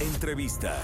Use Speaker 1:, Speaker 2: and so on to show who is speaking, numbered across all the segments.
Speaker 1: Entrevista.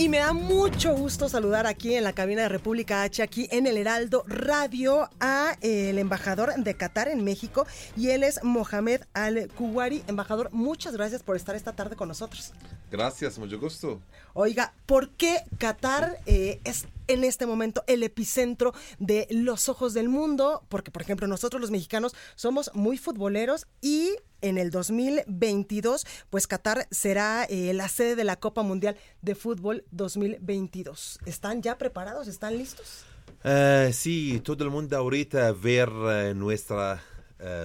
Speaker 2: Y me da mucho gusto saludar aquí en la cabina de República H, aquí en el Heraldo Radio, a eh, el embajador de Qatar en México, y él es Mohamed Al-Kuwari. Embajador, muchas gracias por estar esta tarde con nosotros.
Speaker 3: Gracias, mucho gusto.
Speaker 2: Oiga, ¿por qué Qatar eh, es en este momento el epicentro de los ojos del mundo? Porque, por ejemplo, nosotros los mexicanos somos muy futboleros y en el 2022, pues Qatar será eh, la sede de la Copa Mundial de Fútbol 2022. ¿Están ya preparados? ¿Están listos?
Speaker 3: Eh, sí, todo el mundo ahorita ver eh, nuestro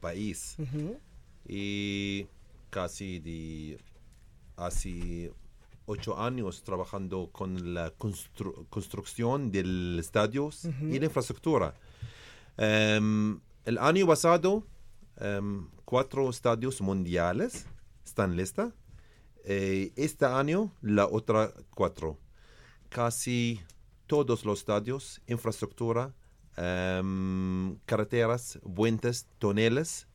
Speaker 3: país. Y casi de hace ocho años trabajando con la constru- construcción del estadios y la infraestructura. Em, el año pasado, em, cuatro estadios mundiales están listos. Eh, este año, la otra cuatro. Casi todos los estadios, infraestructura, em, carreteras, puentes, toneles,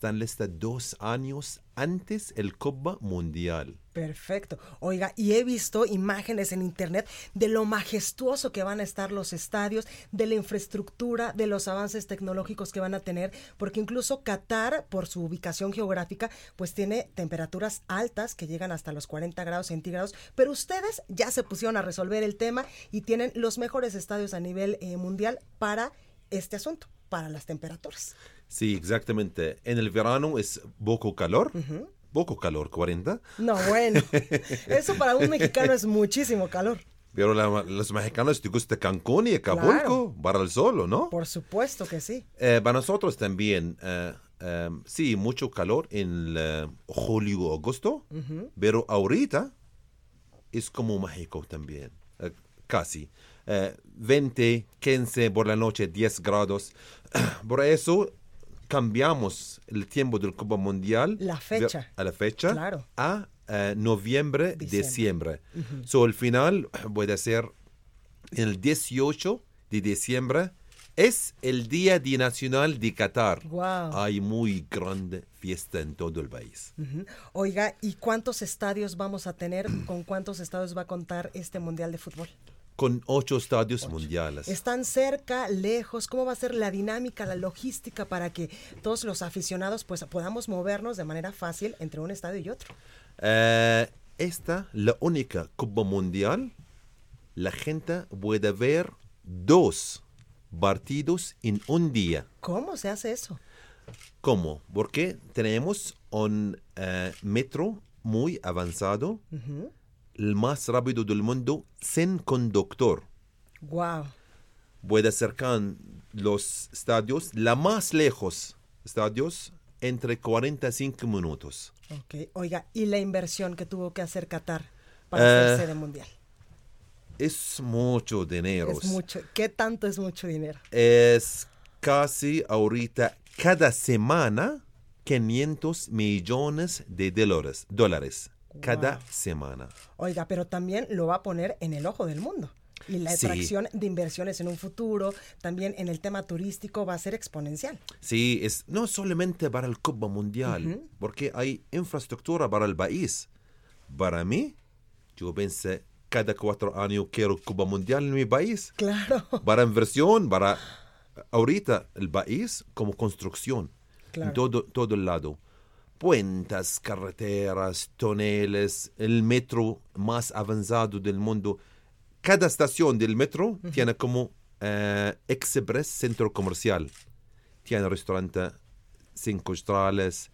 Speaker 3: están listas dos años antes el Copa Mundial.
Speaker 2: Perfecto. Oiga, y he visto imágenes en internet de lo majestuoso que van a estar los estadios, de la infraestructura, de los avances tecnológicos que van a tener, porque incluso Qatar, por su ubicación geográfica, pues tiene temperaturas altas que llegan hasta los 40 grados centígrados, pero ustedes ya se pusieron a resolver el tema y tienen los mejores estadios a nivel eh, mundial para este asunto, para las temperaturas.
Speaker 3: Sí, exactamente. En el verano es poco calor, poco calor, 40.
Speaker 2: No, bueno, eso para un mexicano es muchísimo calor.
Speaker 3: Pero la- los mexicanos te gusta Cancún y Acapulco para el sol, ¿no?
Speaker 2: Por supuesto que sí.
Speaker 3: Eh, para nosotros también, eh, eh, sí, mucho calor en eh, julio, agosto, pero ahorita es como México también, eh, casi. Eh, 20, 15 por la noche, 10 grados. Por eso cambiamos el tiempo del Copa Mundial.
Speaker 2: La fecha.
Speaker 3: A la fecha.
Speaker 2: Claro.
Speaker 3: A eh, noviembre,
Speaker 2: Diciembre.
Speaker 3: diciembre. So, al final puede ser el 18 de diciembre. Es el Día de Nacional de Qatar. Hay muy grande fiesta en todo el país.
Speaker 2: Oiga, ¿y cuántos estadios vamos a tener? ¿Con cuántos estadios va a contar este Mundial de Fútbol?
Speaker 3: Con ocho estadios mundiales.
Speaker 2: ¿Están cerca, lejos? ¿Cómo va a ser la dinámica, la logística para que todos los aficionados pues podamos movernos de manera fácil entre un estadio y otro?
Speaker 3: Eh, esta, la única Copa Mundial, la gente puede ver dos partidos en un día.
Speaker 2: ¿Cómo se hace eso?
Speaker 3: ¿Cómo? Porque tenemos un eh, metro muy avanzado, el más rápido del mundo, sin conductor.
Speaker 2: Wow.
Speaker 3: Puede acercar los estadios, la más lejos, estadios, entre 45 minutos.
Speaker 2: Ok. Oiga, ¿y la inversión que tuvo que hacer Qatar para
Speaker 3: Eh,
Speaker 2: ser sede mundial?
Speaker 3: Es mucho dinero.
Speaker 2: Es mucho. ¿Qué tanto es mucho dinero?
Speaker 3: es casi ahorita cada semana 500 millones de dólares, dólares cada
Speaker 2: Wow.
Speaker 3: semana.
Speaker 2: Oiga, pero también lo va a poner en el ojo del mundo. Y la
Speaker 3: Sí.
Speaker 2: atracción de inversiones en un futuro, también en el tema turístico, va a ser exponencial.
Speaker 3: Sí, es no solamente para el Copa Mundial, porque hay infraestructura para el país. Para mí, yo pensé, cada cuatro años quiero Copa Mundial en mi país.
Speaker 2: Claro.
Speaker 3: Para inversión, para ahorita el país como construcción.
Speaker 2: Claro.
Speaker 3: En todo, todo el lado. Puentes, carreteras, toneles, el metro más avanzado del mundo. Cada estación del metro tiene como eh, Express Centro Comercial. Tiene restaurante cinco estrellas,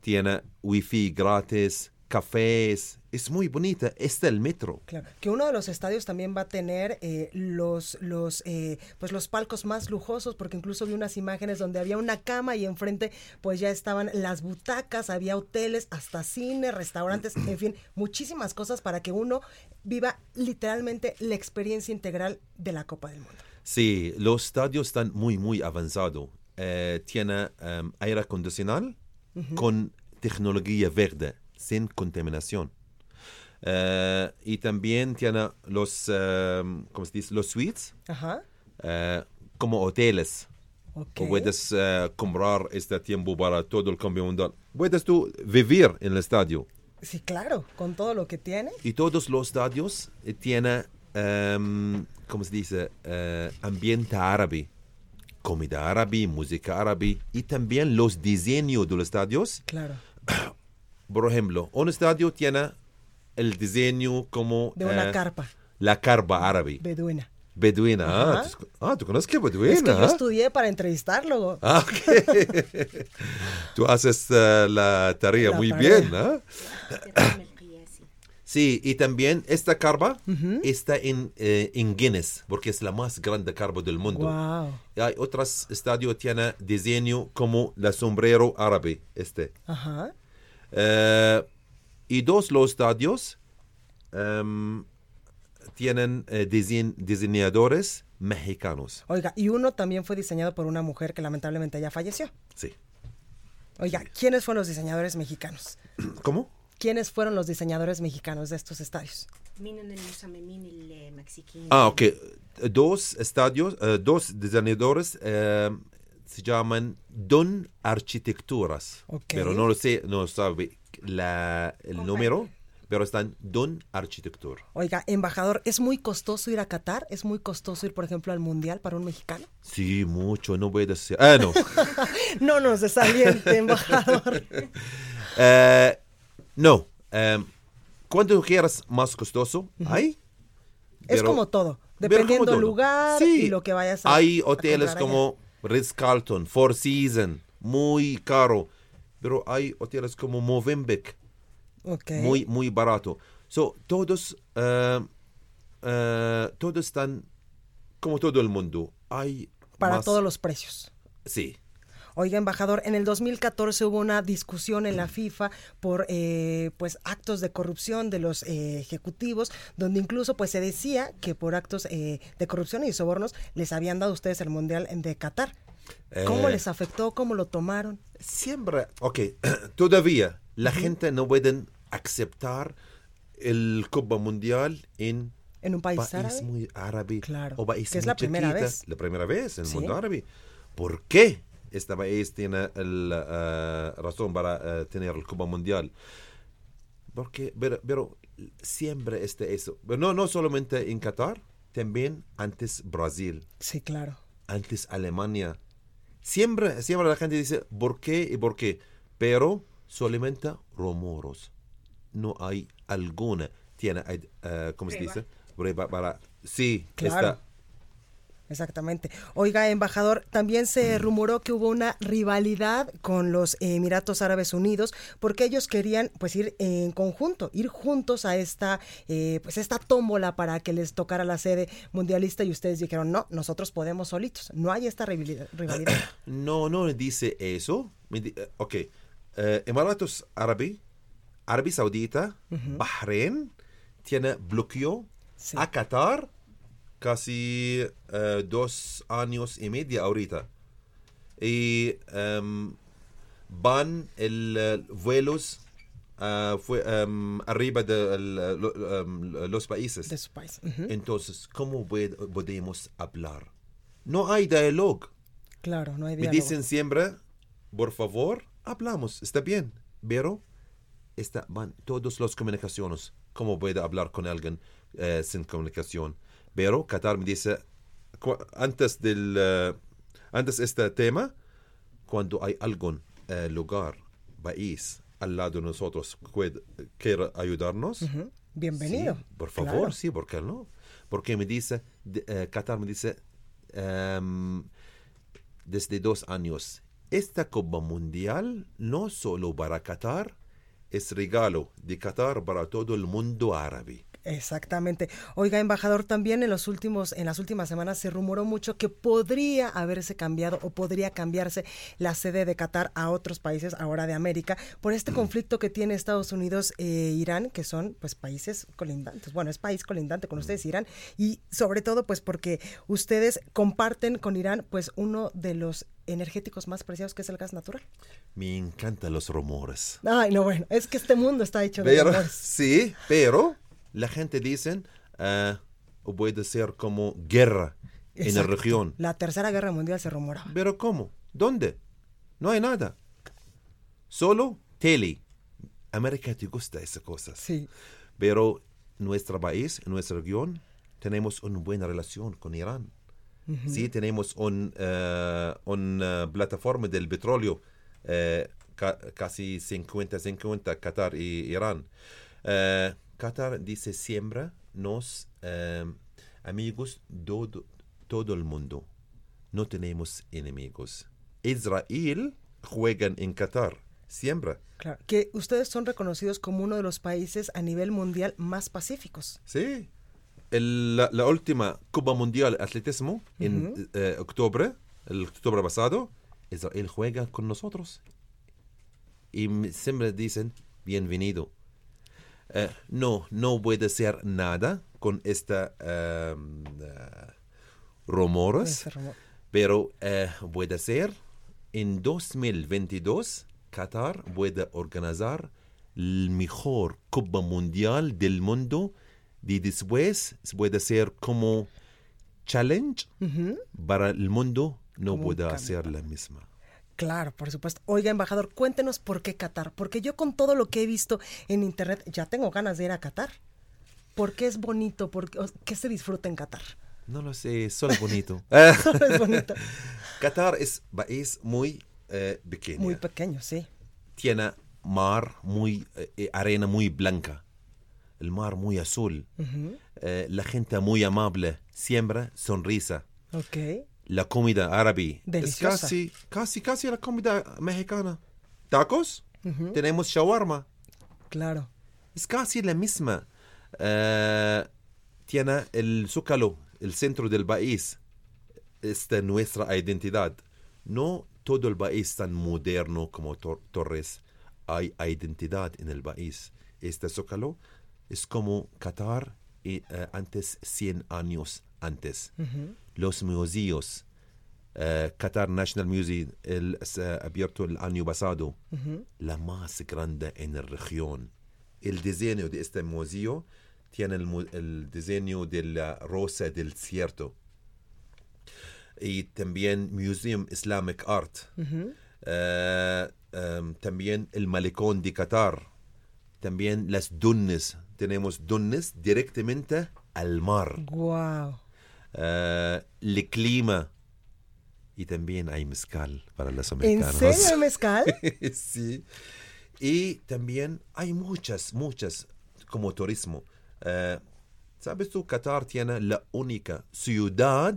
Speaker 3: tiene wifi gratis, cafés, es muy bonita. Está el metro.
Speaker 2: Claro, que uno de los estadios también va a tener eh, los los eh, pues los palcos más lujosos, porque incluso vi unas imágenes donde había una cama y enfrente pues ya estaban las butacas, había hoteles, hasta cine, restaurantes, en fin, muchísimas cosas para que uno viva literalmente la experiencia integral de la Copa del Mundo.
Speaker 3: Sí, los estadios están muy, muy avanzados. Eh, tiene em, aire acondicionado con tecnología verde, sin contaminación. Eh, y también tiene los, em, ¿cómo se dice? Los suites,
Speaker 2: Ajá.
Speaker 3: eh, como hoteles.
Speaker 2: Ok.
Speaker 3: Puedes eh, comprar este tiempo para todo el cambio mundial. Puedes tú vivir en el estadio.
Speaker 2: Sí, claro, con todo lo que tiene.
Speaker 3: Y todos los estadios eh, tienen, em, ¿cómo se dice? Eh, ambiente árabe. Comida árabe, música árabe. Y también los diseños de los estadios.
Speaker 2: Claro.
Speaker 3: Por ejemplo, un estadio tiene el diseño como...
Speaker 2: De una
Speaker 3: eh,
Speaker 2: carpa
Speaker 3: La carpa árabe.
Speaker 2: beduina.
Speaker 3: Beduina. Ah, tú, ah, ¿tú conoces que beduina?
Speaker 2: Es que yo
Speaker 3: ah?
Speaker 2: estudié para entrevistarlo.
Speaker 3: Ah, ok. Tú haces eh, la tarea
Speaker 2: La
Speaker 3: muy
Speaker 2: tarea.
Speaker 3: bien, ¿ah? Sí, y también esta carpa está en, eh, en Guinness, porque es la más grande carpa del mundo.
Speaker 2: Wow.
Speaker 3: Y hay otros estadios que tienen diseño como la sombrero árabe, este.
Speaker 2: Ajá.
Speaker 3: Eh, y dos los estadios em, tienen eh, diseñ- diseñadores mexicanos.
Speaker 2: Oiga, y uno también fue diseñado por una mujer que lamentablemente ya falleció.
Speaker 3: Sí.
Speaker 2: Oiga, ¿quiénes fueron los diseñadores mexicanos?
Speaker 3: ¿Cómo?
Speaker 2: ¿Quiénes fueron los diseñadores mexicanos de estos estadios?
Speaker 3: Ah, ok. Dos estadios, eh, dos diseñadores eh, se llaman Don Arquitecturas. Pero no lo sé, no sabe la, el número, pero están Don Arquitectura.
Speaker 2: Oiga, embajador, ¿es muy costoso ir a Qatar? ¿Es muy costoso ir, por ejemplo, al Mundial para un mexicano?
Speaker 3: Sí, mucho, no voy a decir. Ah, no.
Speaker 2: No nos desaliente, embajador.
Speaker 3: Eh, no. em, cuando quieras más costoso, hay.
Speaker 2: Es como todo, dependiendo
Speaker 3: como
Speaker 2: del lugar
Speaker 3: Sí.
Speaker 2: y lo que vayas a
Speaker 3: Hay
Speaker 2: a
Speaker 3: hoteles
Speaker 2: allá.
Speaker 3: Ritz Carlton, Four Seasons, muy caro. Pero hay hoteles como Movenpick,
Speaker 2: Ok.
Speaker 3: muy, muy barato. So, todos, eh, eh, todos están como todo el mundo. Hay
Speaker 2: Para
Speaker 3: más-
Speaker 2: todos los precios.
Speaker 3: Sí.
Speaker 2: Oiga, embajador, en el 2014 hubo una discusión en la FIFA por eh, pues actos de corrupción de los eh, ejecutivos, donde incluso pues se decía que por actos eh, de corrupción y sobornos les habían dado ustedes el mundial de Qatar. ¿Cómo
Speaker 3: Eh,
Speaker 2: les afectó? ¿Cómo lo tomaron?
Speaker 3: Siempre, ok, todavía la gente no puede aceptar el Copa Mundial en
Speaker 2: ¿En un país,
Speaker 3: país
Speaker 2: árabe?
Speaker 3: muy árabe
Speaker 2: Claro,
Speaker 3: o país
Speaker 2: que es la primera vez.
Speaker 3: La primera vez en el
Speaker 2: Sí.
Speaker 3: mundo árabe. ¿Por qué este país tiene la eh, razón para eh, tener el Copa Mundial? Porque, pero, pero siempre este eso. Pero no, no solamente en Qatar, también antes Brasil,
Speaker 2: Sí, claro.
Speaker 3: antes Alemania. Siempre, siempre la gente dice, ¿por qué y por qué? Pero solamente rumores. No hay alguna. Tiene, eh, ¿cómo se dice? Prueba para... Sí,
Speaker 2: Claro.
Speaker 3: está...
Speaker 2: Exactamente. Oiga, embajador, también se rumoró que hubo una rivalidad con los Emiratos Árabes Unidos porque ellos querían pues ir en conjunto, ir juntos a esta eh, pues esta tómbola para que les tocara la sede mundialista y ustedes dijeron no, nosotros podemos solitos, no hay esta rivalidad.
Speaker 3: No, no dice eso. Eh, ok. Eh, Emiratos Árabes, Arabia Saudita, Bahrein, tiene bloqueo
Speaker 2: Sí.
Speaker 3: a Qatar casi eh, dos años y medio ahorita. Y em, van el, eh, vuelos ah, fue, em, arriba de el, eh, em, los países.
Speaker 2: de su país. Ujú.
Speaker 3: Entonces, ¿cómo pod- podemos hablar? No hay diálogo.
Speaker 2: Claro, no hay
Speaker 3: Me
Speaker 2: diálogo.
Speaker 3: dicen siempre, por favor, hablamos, está bien, pero está, van todas las comunicaciones. ¿Cómo puedo hablar con alguien sin comunicación? Pero Qatar me dice, antes del eh, antes este tema, cuando hay algún eh, lugar, país al lado de nosotros que quiere ayudarnos.
Speaker 2: Bienvenido.
Speaker 3: Sí, por favor,
Speaker 2: Claro.
Speaker 3: sí, ¿por qué no? Porque me dice, eh, Qatar me dice, em, desde dos años, esta Copa Mundial no solo para Qatar, es regalo de Qatar para todo el mundo árabe.
Speaker 2: Exactamente. Oiga, embajador, también en los últimos, en las últimas semanas se rumoró mucho que podría haberse cambiado o podría cambiarse la sede de Qatar a otros países ahora de América por este conflicto que tiene Estados Unidos e Irán, que son pues países colindantes. Bueno, es país colindante con ustedes, Irán, y sobre todo pues porque ustedes comparten con Irán pues uno de los energéticos más preciados que es el gas natural.
Speaker 3: Me encantan los rumores.
Speaker 2: Ay, no, bueno, es que este mundo está hecho de
Speaker 3: Pero,
Speaker 2: rumores.
Speaker 3: sí, pero la gente dice ah, puede ser como guerra en la
Speaker 2: Exacto.
Speaker 3: región.
Speaker 2: La Tercera Guerra Mundial se rumoraba.
Speaker 3: Pero ¿cómo? ¿Dónde? No hay nada. Solo tele. América te gusta esas cosas.
Speaker 2: Sí.
Speaker 3: Pero nuestro país, nuestra región, tenemos una buena relación con Irán. Sí, tenemos un, eh, una plataforma del petróleo eh, ca- casi 50-50 Qatar y Irán. Qatar dice siempre nos eh, amigos todo, todo el mundo. No tenemos enemigos. Israel juegan en Qatar siempre.
Speaker 2: Claro, que ustedes son reconocidos como uno de los países a nivel mundial más pacíficos.
Speaker 3: Sí. El- la, la última Copa Mundial de Atletismo en eh, octubre, el octubre pasado, Israel juega con nosotros. Y siempre dicen, bienvenido. Eh, no, no puede ser nada con esta em, eh, rumores,
Speaker 2: rumor.
Speaker 3: pero eh, puede ser en 2022 Qatar puede organizar el mejor Copa Mundial del mundo y después puede ser como challenge para el mundo no puede hacer la misma.
Speaker 2: Claro, por supuesto. Oiga, embajador, cuéntenos por qué Qatar. Porque yo con todo lo que he visto en internet ya tengo ganas de ir a Qatar. ¿Por qué es bonito? ¿Por qué, se disfruta en Qatar?
Speaker 3: No lo sé, solo bonito.
Speaker 2: Solo es bonito.
Speaker 3: Qatar es país muy eh, pequeño.
Speaker 2: Muy pequeño, sí.
Speaker 3: tiene mar muy eh, eh, arena muy blanca el mar muy azul Eh, la gente muy amable siempre sonrisa
Speaker 2: Ok.
Speaker 3: La comida árabe
Speaker 2: Deliciosa.
Speaker 3: es casi casi casi la comida mexicana. Tacos tenemos shawarma.
Speaker 2: Claro.
Speaker 3: es casi la misma. Eh, tiene el zócalo el centro del país. Esta es nuestra identidad. No todo el país tan moderno como Tor- Torres hay identidad en el país. Este zócalo es como Qatar eh, eh, antes 100 años antes. Los museos eh, Qatar National Museum el, se abierto el año pasado. La más grande en la región. El diseño de este museo tiene el, el diseño de la rosa del desierto y también Museum Islamic Art. Eh, em, también el malecón de Qatar. También las dunas. Tenemos dunas directamente al mar.
Speaker 2: Wow.
Speaker 3: Eh, el clima. Y también hay mezcal para los
Speaker 2: ¿En
Speaker 3: americanos.
Speaker 2: serio hay mezcal?
Speaker 3: sí. Y también hay muchas, muchas como turismo. Eh, ¿Sabes tú? Qatar tiene la única ciudad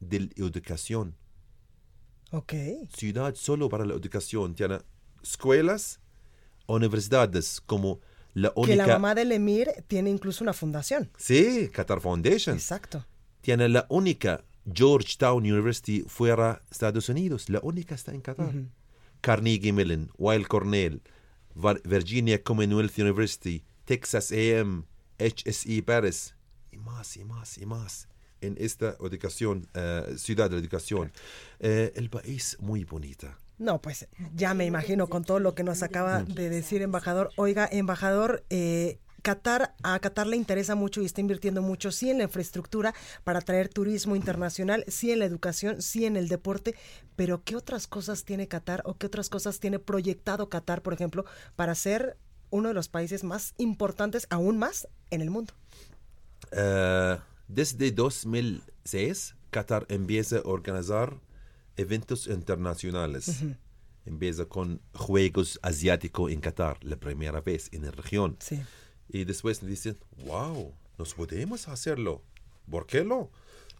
Speaker 3: de la educación.
Speaker 2: ok.
Speaker 3: Ciudad solo para la educación. Tiene escuelas, universidades como la
Speaker 2: Que
Speaker 3: única...
Speaker 2: la mamá del emir tiene incluso una fundación.
Speaker 3: Sí, Qatar Foundation.
Speaker 2: Exacto.
Speaker 3: Tiene la única Georgetown University fuera de Estados Unidos. La única está en Qatar. Carnegie Mellon, Weill Cornell, Virginia Commonwealth University, Texas AM, HSE Paris, y más, y más, y más. En esta educación, eh, ciudad de educación. Eh, el país muy bonita.
Speaker 2: No, pues ya me imagino con todo lo que nos acaba de decir, embajador. Oiga, embajador, eh, Qatar, a Qatar le interesa mucho y está invirtiendo mucho, sí en la infraestructura para traer turismo internacional, sí en la educación, sí en el deporte, pero ¿qué otras cosas tiene Qatar o qué otras cosas tiene proyectado Qatar, por ejemplo, para ser uno de los países más importantes, aún más, en el mundo?
Speaker 3: Eh, desde 2006, Qatar empieza a organizar eventos internacionales. Empieza con Juegos Asiáticos en Qatar, la primera vez en la región.
Speaker 2: Sí.
Speaker 3: Y después dicen, wow, nos podemos hacerlo. ¿Por qué no?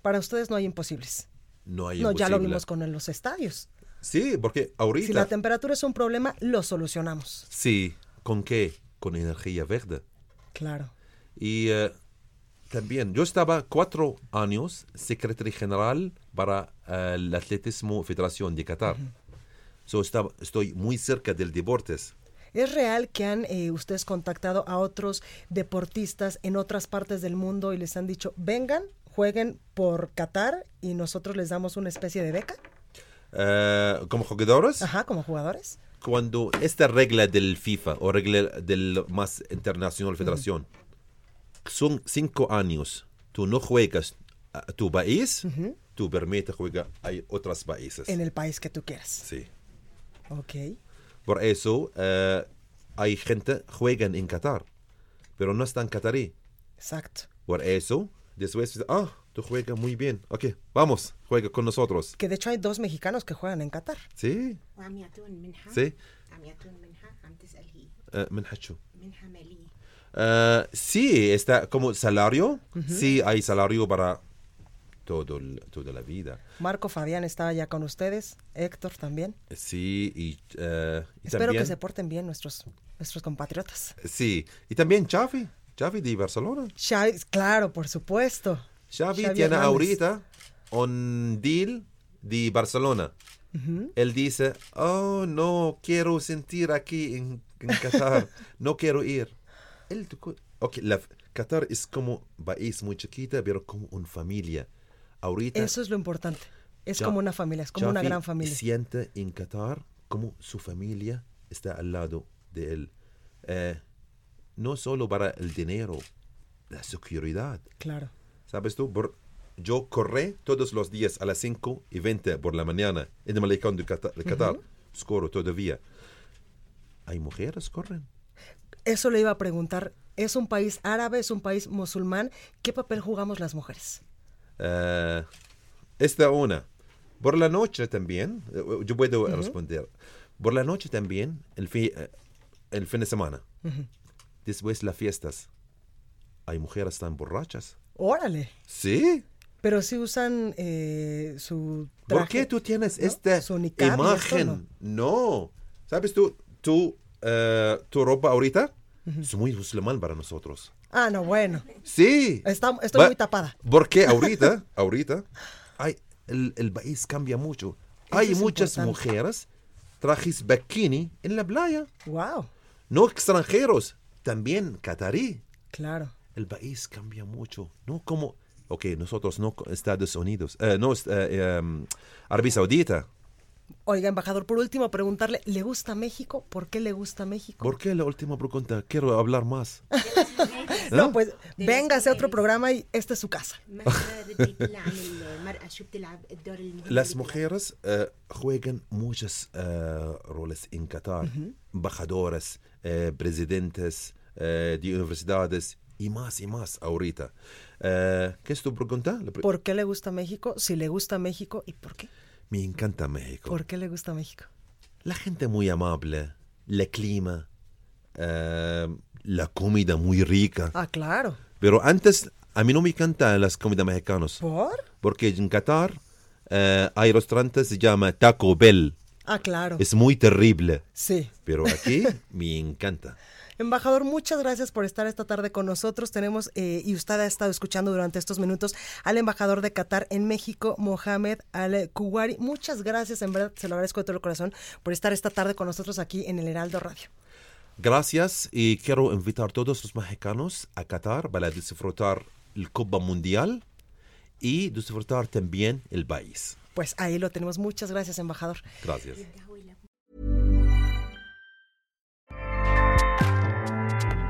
Speaker 2: Para ustedes no hay imposibles.
Speaker 3: No hay
Speaker 2: No, ya lo vimos con los estadios.
Speaker 3: Sí, porque ahorita...
Speaker 2: Si la temperatura es un problema, lo solucionamos.
Speaker 3: Sí, ¿Con qué? Con energía verde.
Speaker 2: Claro.
Speaker 3: Y eh, también, yo estaba cuatro años secretario general para eh, el atletismo Federación de Qatar. So, estaba- estoy muy cerca del deportes.
Speaker 2: ¿Es real que han eh, ustedes contactado a otros deportistas en otras partes del mundo y les han dicho, vengan, jueguen por Qatar y nosotros les damos una especie de beca?
Speaker 3: Eh, como jugadores,
Speaker 2: Ajá, como jugadores.
Speaker 3: cuando esta regla del FIFA o regla del más internacional federación son cinco años, tú no juegas a tu país, uh -huh. tú permite jugar a otros países.
Speaker 2: En el país que tú quieras.
Speaker 3: Sí.
Speaker 2: Ok.
Speaker 3: Por eso eh, hay gente que juega en Qatar, pero no están catarí.
Speaker 2: Exacto.
Speaker 3: Por eso, después, ah, tú juegas muy bien. Ok, vamos, juega con nosotros.
Speaker 2: Que de hecho hay dos mexicanos que juegan en Qatar.
Speaker 3: Sí. Sí.
Speaker 1: Uh,
Speaker 3: eh, sí, está como salario. Sí, hay salario para todo, toda la vida.
Speaker 2: Marco Fabián estaba ya con ustedes, Héctor también.
Speaker 3: Sí, y, eh,
Speaker 2: Espero que se porten bien nuestros, compatriotas.
Speaker 3: Sí, y también Xavi, Xavi de Barcelona.
Speaker 2: Xavi, claro, por supuesto.
Speaker 3: Xavi, tiene
Speaker 2: Hernández.
Speaker 3: ahorita un deal de Barcelona. Uh. Él dice, oh, no quiero sentir aquí en, en Qatar, no quiero ir. Él, ok, la, Qatar es como país muy chiquita, pero como una familia. Ahorita
Speaker 2: Eso es lo importante. Es
Speaker 3: Ya-
Speaker 2: como una familia, es como una gran familia.
Speaker 3: siente en Qatar como su familia está al lado de él. Eh, no solo para el dinero, la seguridad.
Speaker 2: Claro.
Speaker 3: ¿Sabes tú? Por- yo corré todos los días a las 5 y 20 por la mañana en el malecón de Qatar. Qatar. Corro todavía. ¿Hay mujeres corren?
Speaker 2: Eso le iba a preguntar. ¿Es un país árabe? ¿Es un país musulmán? ¿Qué papel jugamos las mujeres?
Speaker 3: Eh, esta una. Por la noche también, eh, yo puedo responder. Por la noche también, el, fi- eh, el fin de semana. Después las fiestas. Hay mujeres tan borrachas.
Speaker 2: Órale.
Speaker 3: Sí.
Speaker 2: Pero si usan eh, su
Speaker 3: ¿Por
Speaker 2: traje,
Speaker 3: qué tú tienes
Speaker 2: ¿no?
Speaker 3: esta
Speaker 2: esto,
Speaker 3: imagen? no. ¿Sabes tú? tú eh, tu ropa ahorita es muy musulmán para nosotros.
Speaker 2: Ah, no, bueno.
Speaker 3: Sí.
Speaker 2: Está- estoy
Speaker 3: Va-
Speaker 2: muy tapada.
Speaker 3: Porque ahorita, ahorita, hay, el, el país cambia mucho. hay muchas
Speaker 2: importante.
Speaker 3: mujeres trajes bikini en la playa.
Speaker 2: Wow.
Speaker 3: No extranjeros, también catarí.
Speaker 2: Claro.
Speaker 3: El país cambia mucho. No como, ok, nosotros no Estados Unidos, eh, no eh, eh, Arabia Saudita.
Speaker 2: Oiga, embajador, por último, preguntarle, ¿le gusta México? ¿Por qué le gusta México?
Speaker 3: ¿Por qué la última pregunta? Quiero hablar más.
Speaker 2: No, pues véngase a otro programa y esta es su casa.
Speaker 3: Las mujeres uh, juegan muchos uh, eh, roles en Qatar, uh embajadoras, eh, presidentes de universidades y más y más ahorita. ¿Qué es tu pregunta?
Speaker 2: ¿Por qué le gusta México? Si le gusta México y por qué.
Speaker 3: Me encanta México.
Speaker 2: ¿Por qué le gusta México?
Speaker 3: La gente muy amable, el clima, eh, la comida muy rica.
Speaker 2: Ah, claro.
Speaker 3: Pero antes, a mí no me encantan las comidas mexicanas.
Speaker 2: ¿Por?
Speaker 3: Porque en Qatar eh, hay restaurantes que se llama Taco Bell.
Speaker 2: Ah, claro.
Speaker 3: Es muy terrible.
Speaker 2: Sí.
Speaker 3: Pero aquí me encanta.
Speaker 2: Embajador, muchas gracias por estar esta tarde con nosotros. Tenemos, eh, y usted ha estado escuchando durante estos minutos, al embajador de Qatar en México, Mohamed Al Kuwari. Muchas gracias, en verdad, se lo agradezco de todo el corazón por estar esta tarde con nosotros aquí en el Heraldo Radio.
Speaker 3: Gracias y quiero invitar a todos los mexicanos a Qatar para disfrutar el Copa Mundial y disfrutar también el país.
Speaker 2: Pues ahí lo tenemos. Muchas gracias, embajador.
Speaker 3: Gracias.